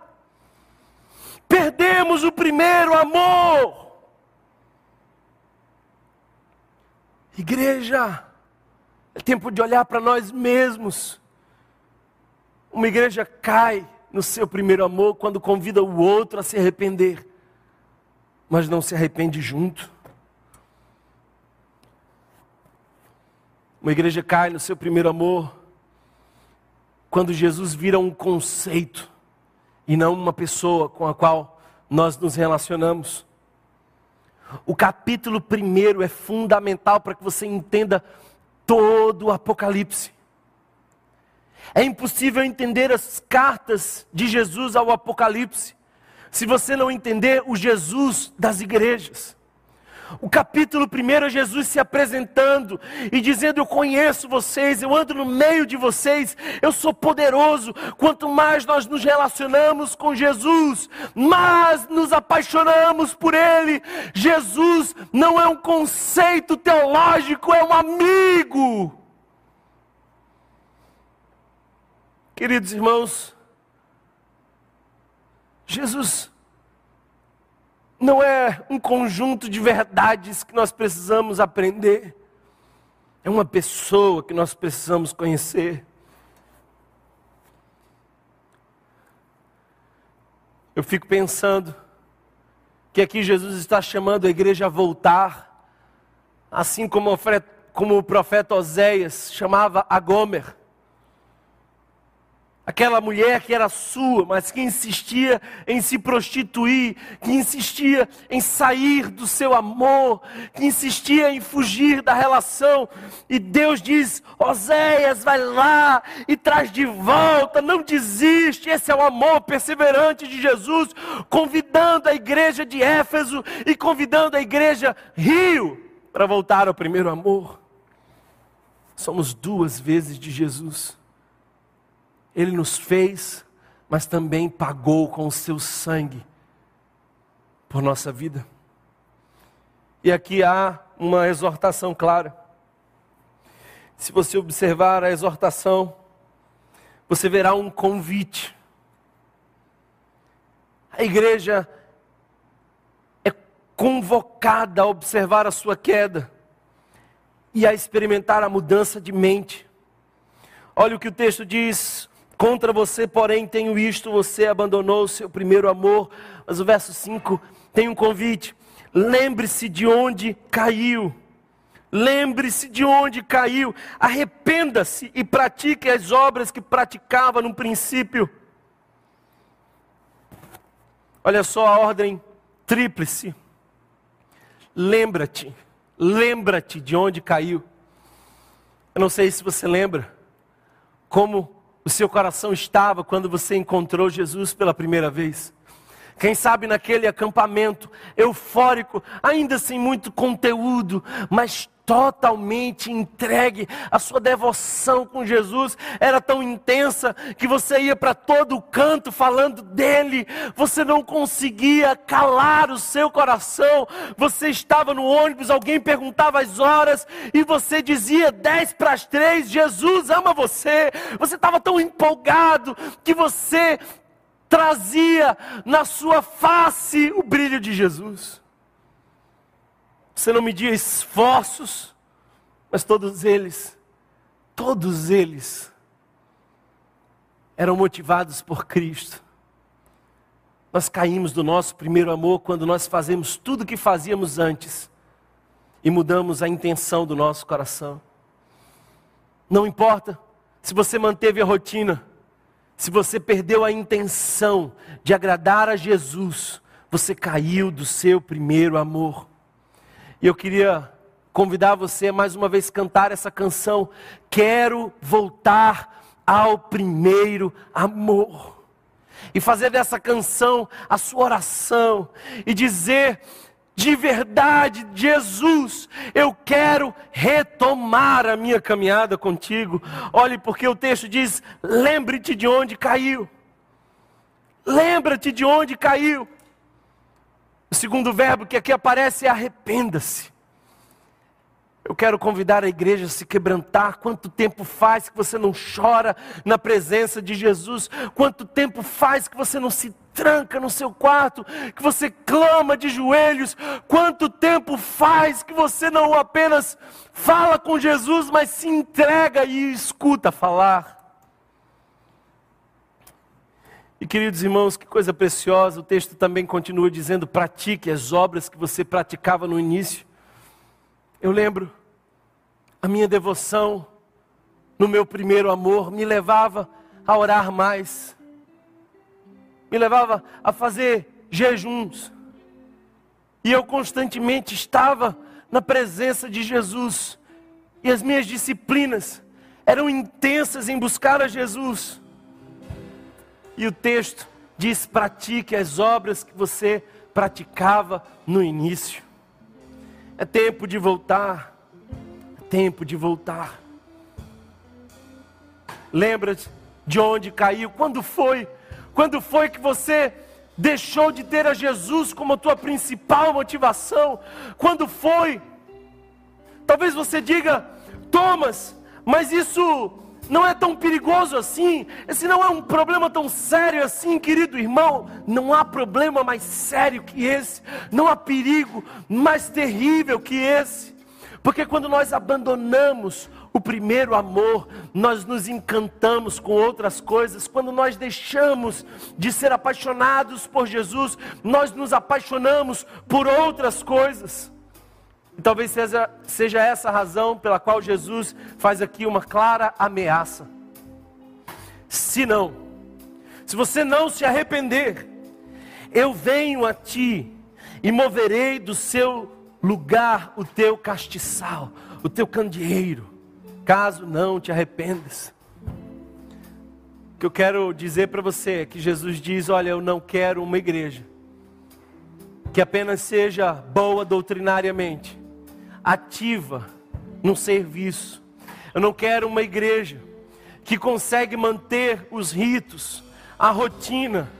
Perdemos o primeiro amor. Igreja, é tempo de olhar para nós mesmos. Uma igreja cai no seu primeiro amor quando convida o outro a se arrepender, mas não se arrepende junto. Uma igreja cai no seu primeiro amor quando Jesus vira um conceito e não uma pessoa com a qual nós nos relacionamos. O capítulo primeiro é fundamental para que você entenda todo o Apocalipse. É impossível entender as cartas de Jesus ao Apocalipse se você não entender o Jesus das igrejas. O capítulo primeiro é Jesus se apresentando e dizendo: Eu conheço vocês, eu ando no meio de vocês, eu sou poderoso. Quanto mais nós nos relacionamos com Jesus, mais nos apaixonamos por Ele. Jesus não é um conceito teológico, é um amigo. Queridos irmãos, Jesus não é um conjunto de verdades que nós precisamos aprender, é uma pessoa que nós precisamos conhecer. Eu fico pensando que aqui Jesus está chamando a igreja a voltar, assim como o profeta Oséias chamava a Gomer Aquela mulher que era sua, mas que insistia em se prostituir, que insistia em sair do seu amor, que insistia em fugir da relação. E Deus diz: Oséias, vai lá e traz de volta, não desiste. Esse é o amor perseverante de Jesus, convidando a igreja de Éfeso e convidando a igreja Rio para voltar ao primeiro amor. Somos duas vezes de Jesus. Ele nos fez, mas também pagou com o seu sangue por nossa vida. E aqui há uma exortação clara. Se você observar a exortação, você verá um convite. A igreja é convocada a observar a sua queda e a experimentar a mudança de mente. Olha o que o texto diz: Contra você, porém, tenho isto: você abandonou o seu primeiro amor. Mas o verso 5 tem um convite. Lembre-se de onde caiu. Lembre-se de onde caiu. Arrependa-se e pratique as obras que praticava no princípio. Olha só a ordem tríplice. Lembra-te, lembra-te de onde caiu. Eu não sei se você lembra como o seu coração estava quando você encontrou Jesus pela primeira vez. Quem sabe naquele acampamento eufórico, ainda sem muito conteúdo, mas totalmente entregue, a sua devoção com Jesus era tão intensa que você ia para todo canto falando dele, você não conseguia calar o seu coração, você estava no ônibus, alguém perguntava as horas e você dizia dez para as três, Jesus ama você, você estava tão empolgado que você trazia na sua face o brilho de Jesus. Você não media esforços, Mas todos eles, todos eles, eram motivados por Cristo. Nós caímos do nosso primeiro amor quando nós fazemos tudo o que fazíamos antes e mudamos a intenção do nosso coração. Não importa se você manteve a rotina, se você perdeu a intenção de agradar a Jesus, você caiu do seu primeiro amor. E eu queria convidar você mais uma vez cantar essa canção. Quero voltar ao primeiro amor e fazer dessa canção a sua oração e dizer de verdade, Jesus, eu quero retomar a minha caminhada contigo. Olhe, porque o texto diz: lembre-te de onde caiu. Lembra-te de onde caiu. O segundo verbo que aqui aparece é arrependa-se. Eu quero convidar a igreja a se quebrantar. Quanto tempo faz que você não chora na presença de Jesus? Quanto tempo faz que você não se tranca no seu quarto, que você clama de joelhos? Quanto tempo faz que você não apenas fala com Jesus, mas se entrega e escuta falar? E queridos irmãos, que coisa preciosa, o texto também continua dizendo: pratique as obras que você praticava no início. Eu lembro, a minha devoção no meu primeiro amor me levava a orar mais, me levava a fazer jejuns, e eu constantemente estava na presença de Jesus, e as minhas disciplinas eram intensas em buscar a Jesus. E o texto diz: pratique as obras que você praticava no início. É tempo de voltar. É tempo de voltar. Lembra de onde caiu? Quando foi? Quando foi que você deixou de ter a Jesus como a tua principal motivação? Quando foi? Talvez você diga, Thomas, mas isso não é tão perigoso assim, esse não é um problema tão sério assim, querido irmão. Não há problema mais sério que esse, não há perigo mais terrível que esse, porque quando nós abandonamos o primeiro amor, nós nos encantamos com outras coisas. Quando nós deixamos de ser apaixonados por Jesus, nós nos apaixonamos por outras coisas. E talvez seja, seja essa a razão pela qual Jesus faz aqui uma clara ameaça. Se não, se você não se arrepender, eu venho a ti e moverei do seu lugar o teu castiçal, o teu candeeiro, caso não te arrependas. O que eu quero dizer para você é que Jesus diz: Olha, eu não quero uma igreja que apenas seja boa doutrinariamente, ativa no serviço. Eu não quero uma igreja que consegue manter os ritos, a rotina.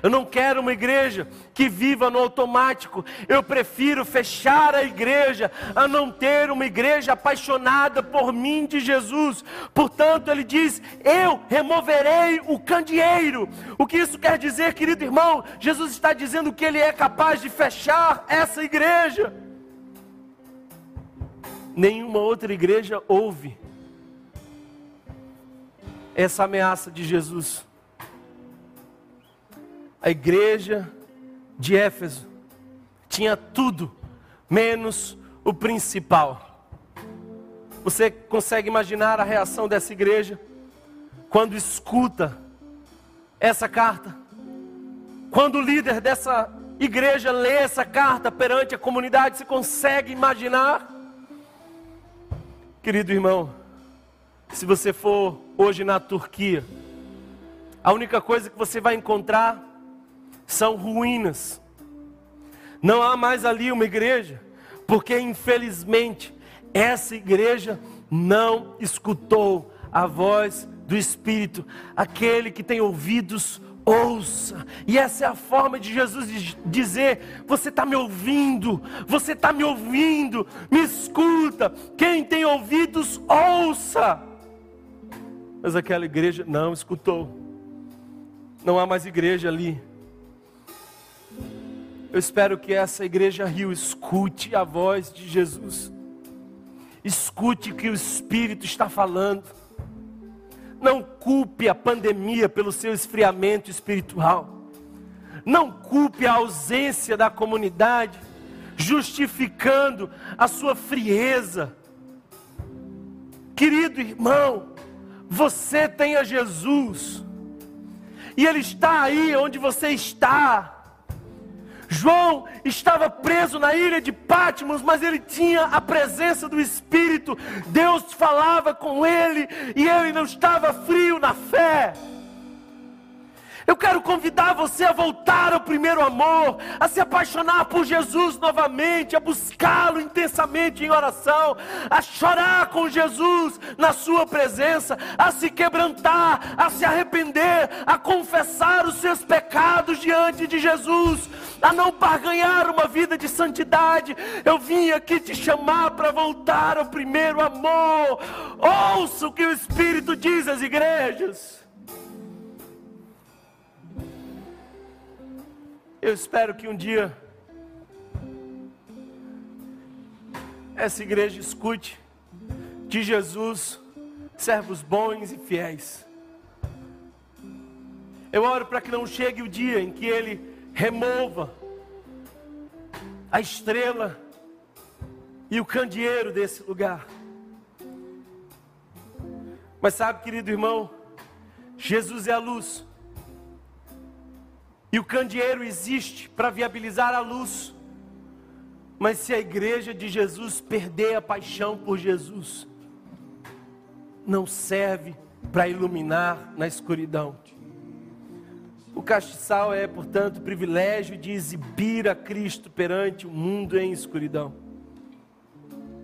Eu não quero uma igreja que viva no automático. Eu prefiro fechar a igreja a não ter uma igreja apaixonada por mim de Jesus. Portanto, ele diz: Eu removerei o candeeiro. O que isso quer dizer, querido irmão? Jesus está dizendo que ele é capaz de fechar essa igreja nenhuma outra igreja ouve essa ameaça de Jesus. A igreja de Éfeso tinha tudo, menos o principal. Você consegue imaginar a reação dessa igreja quando escuta essa carta? Quando o líder dessa igreja lê essa carta perante a comunidade, você consegue imaginar? Querido irmão, se você for hoje na Turquia, a única coisa que você vai encontrar são ruínas. Não há mais ali uma igreja, porque infelizmente essa igreja não escutou a voz do Espírito, aquele que tem ouvidos ouça. E essa é a forma de Jesus dizer: Você está me ouvindo, você está me ouvindo, me escuta. Quem tem ouvidos, ouça. Mas aquela igreja não escutou, não há mais igreja ali. Eu espero que essa igreja Rio escute a voz de Jesus Escute o que o Espírito está falando. Não culpe a pandemia pelo seu esfriamento espiritual. Não culpe a ausência da comunidade, justificando a sua frieza. Querido irmão, você tem a Jesus, e Ele está aí onde você está. João estava preso na ilha de Patmos, mas ele tinha a presença do Espírito. Deus falava com ele e ele não estava frio na fé. Eu quero convidar você a voltar ao primeiro amor, a se apaixonar por Jesus novamente, a buscá-lo intensamente em oração, a chorar com Jesus na Sua presença, a se quebrantar, a se arrepender, a confessar os seus pecados diante de Jesus, a não barganhar uma vida de santidade. Eu vim aqui te chamar para voltar ao primeiro amor. Ouça o que o Espírito diz às igrejas. Eu espero que um dia essa igreja escute de Jesus, servos bons e fiéis. Eu oro para que não chegue o dia em que Ele remova a estrela e o candeeiro desse lugar. Mas sabe, querido irmão, Jesus é a luz. E o candeeiro existe para viabilizar a luz. Mas se a igreja de Jesus perder a paixão por Jesus, não serve para iluminar na escuridão. O castiçal é, portanto, o privilégio de exibir a Cristo perante o mundo em escuridão.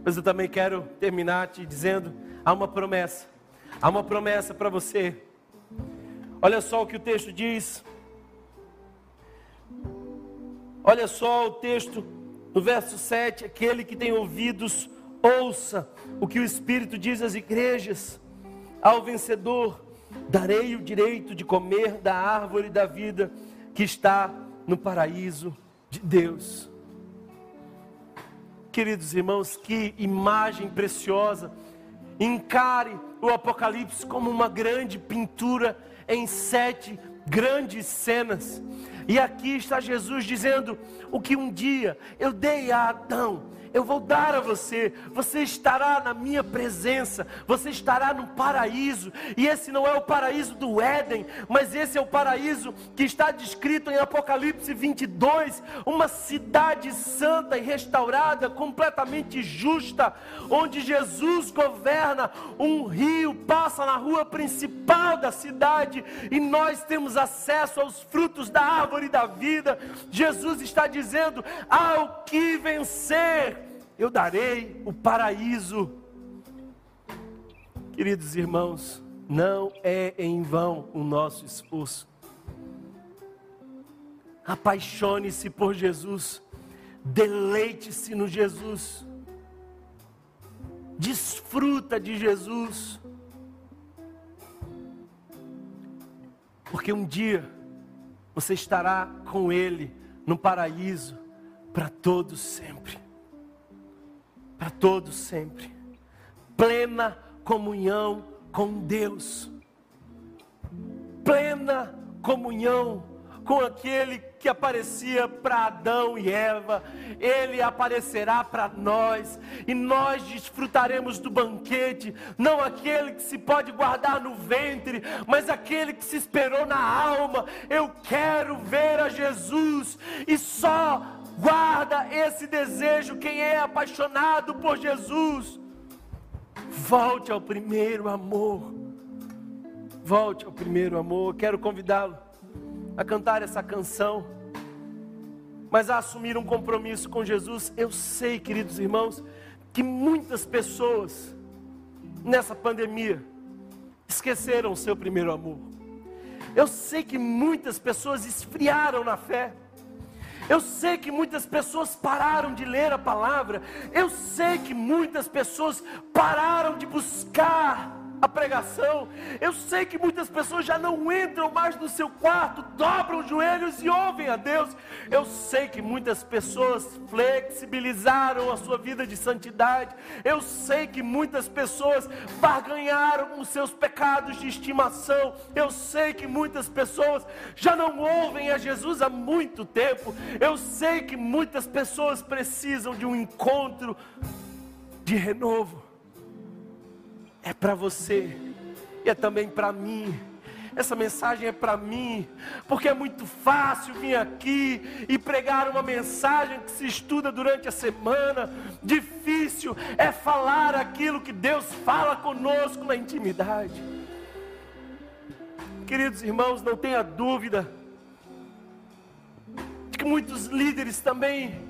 Mas eu também quero terminar te dizendo: há uma promessa, há uma promessa para você. Olha só o que o texto diz, Olha só o texto no verso 7: aquele que tem ouvidos, ouça o que o Espírito diz às igrejas. Ao vencedor, darei o direito de comer da árvore da vida que está no paraíso de Deus. Queridos irmãos, que imagem preciosa. Encare o Apocalipse como uma grande pintura em sete grandes cenas. E aqui está Jesus dizendo: o que um dia eu dei a Adão, eu vou dar a você. Você estará na minha presença, você estará no paraíso. E esse não é o paraíso do Éden, mas esse é o paraíso que está descrito em Apocalipse 22, uma cidade santa e restaurada, completamente justa, onde Jesus governa, um rio passa na rua principal da cidade e nós temos acesso aos frutos da árvore da vida. Jesus está dizendo: ao que vencer, eu darei o paraíso. Queridos irmãos, não é em vão o nosso esforço. Apaixone-se por Jesus, deleite-se no Jesus, desfruta de Jesus, porque um dia você estará com Ele no paraíso para todos sempre para todos sempre. Plena comunhão com Deus. Plena comunhão com aquele que aparecia para Adão e Eva, ele aparecerá para nós, e nós desfrutaremos do banquete, não aquele que se pode guardar no ventre, mas aquele que se esperou na alma. Eu quero ver a Jesus, e só Guarda esse desejo, quem é apaixonado por Jesus. Volte ao primeiro amor. Volte ao primeiro amor. Quero convidá-lo a cantar essa canção, mas a assumir um compromisso com Jesus. Eu sei, queridos irmãos, que muitas pessoas nessa pandemia esqueceram o seu primeiro amor. Eu sei que muitas pessoas esfriaram na fé. Eu sei que muitas pessoas pararam de ler a palavra. Eu sei que muitas pessoas pararam de buscar a pregação. Eu sei que muitas pessoas já não entram mais no seu quarto, dobram os joelhos e ouvem a Deus. Eu sei que muitas pessoas flexibilizaram a sua vida de santidade. Eu sei que muitas pessoas barganharam os seus pecados de estimação. Eu sei que muitas pessoas já não ouvem a Jesus há muito tempo. Eu sei que muitas pessoas precisam de um encontro de renovo é para você e é também para mim. Essa mensagem é para mim, porque é muito fácil vir aqui e pregar uma mensagem que se estuda durante a semana. Difícil é falar aquilo que Deus fala conosco na intimidade. Queridos irmãos, não tenha dúvida de que muitos líderes também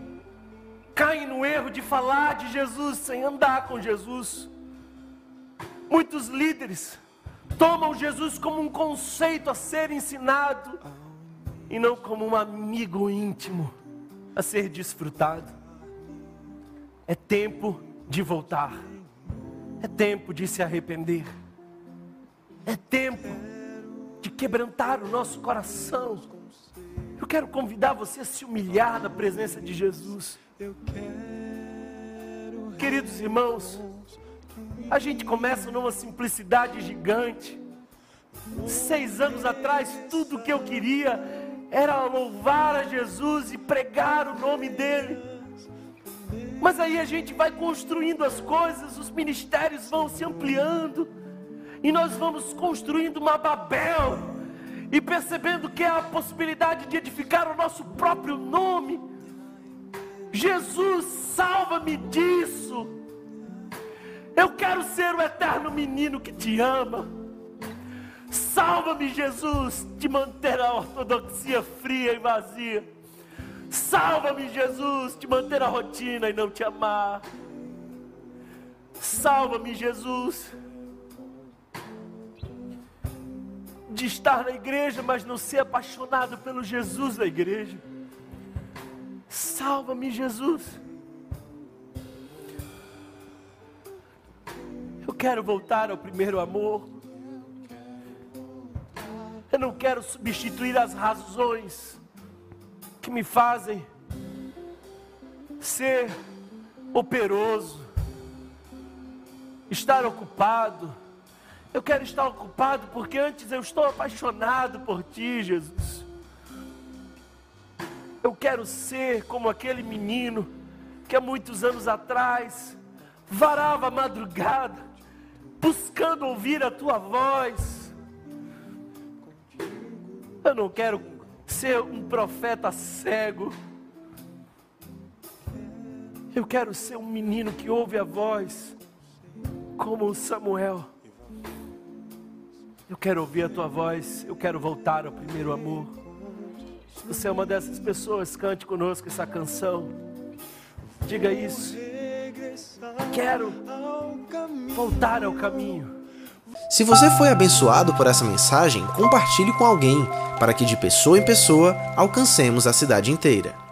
caem no erro de falar de Jesus sem andar com Jesus. Muitos líderes tomam Jesus como um conceito a ser ensinado e não como um amigo íntimo a ser desfrutado. É tempo de voltar, é tempo de se arrepender, é tempo de quebrantar o nosso coração. Eu quero convidar você a se humilhar na presença de Jesus. Queridos irmãos, a gente começa numa simplicidade gigante. Seis anos atrás, tudo que eu queria era louvar a Jesus e pregar o nome dEle. Mas aí a gente vai construindo as coisas, os ministérios vão se ampliando, e nós vamos construindo uma Babel, e percebendo que é a possibilidade de edificar o nosso próprio nome. Jesus, salva-me disso. Eu quero ser o eterno menino que te ama. Salva-me, Jesus, de manter a ortodoxia fria e vazia. Salva-me, Jesus, de manter a rotina e não te amar. Salva-me, Jesus, de estar na igreja, mas não ser apaixonado pelo Jesus da igreja. Salva-me, Jesus Eu quero voltar ao primeiro amor. Eu não quero substituir as razões que me fazem ser operoso, estar ocupado. Eu quero estar ocupado porque antes eu estou apaixonado por Ti, Jesus. Eu quero ser como aquele menino que há muitos anos atrás varava a madrugada buscando ouvir a tua voz. Eu não quero ser um profeta cego. Eu quero ser um menino que ouve a voz, como Samuel. Eu quero ouvir a tua voz, eu quero voltar ao primeiro amor. Se você é uma dessas pessoas, cante conosco essa canção. Diga isso. Quero voltar ao caminho. Se você foi abençoado por essa mensagem, compartilhe com alguém, para que de pessoa em pessoa alcancemos a cidade inteira.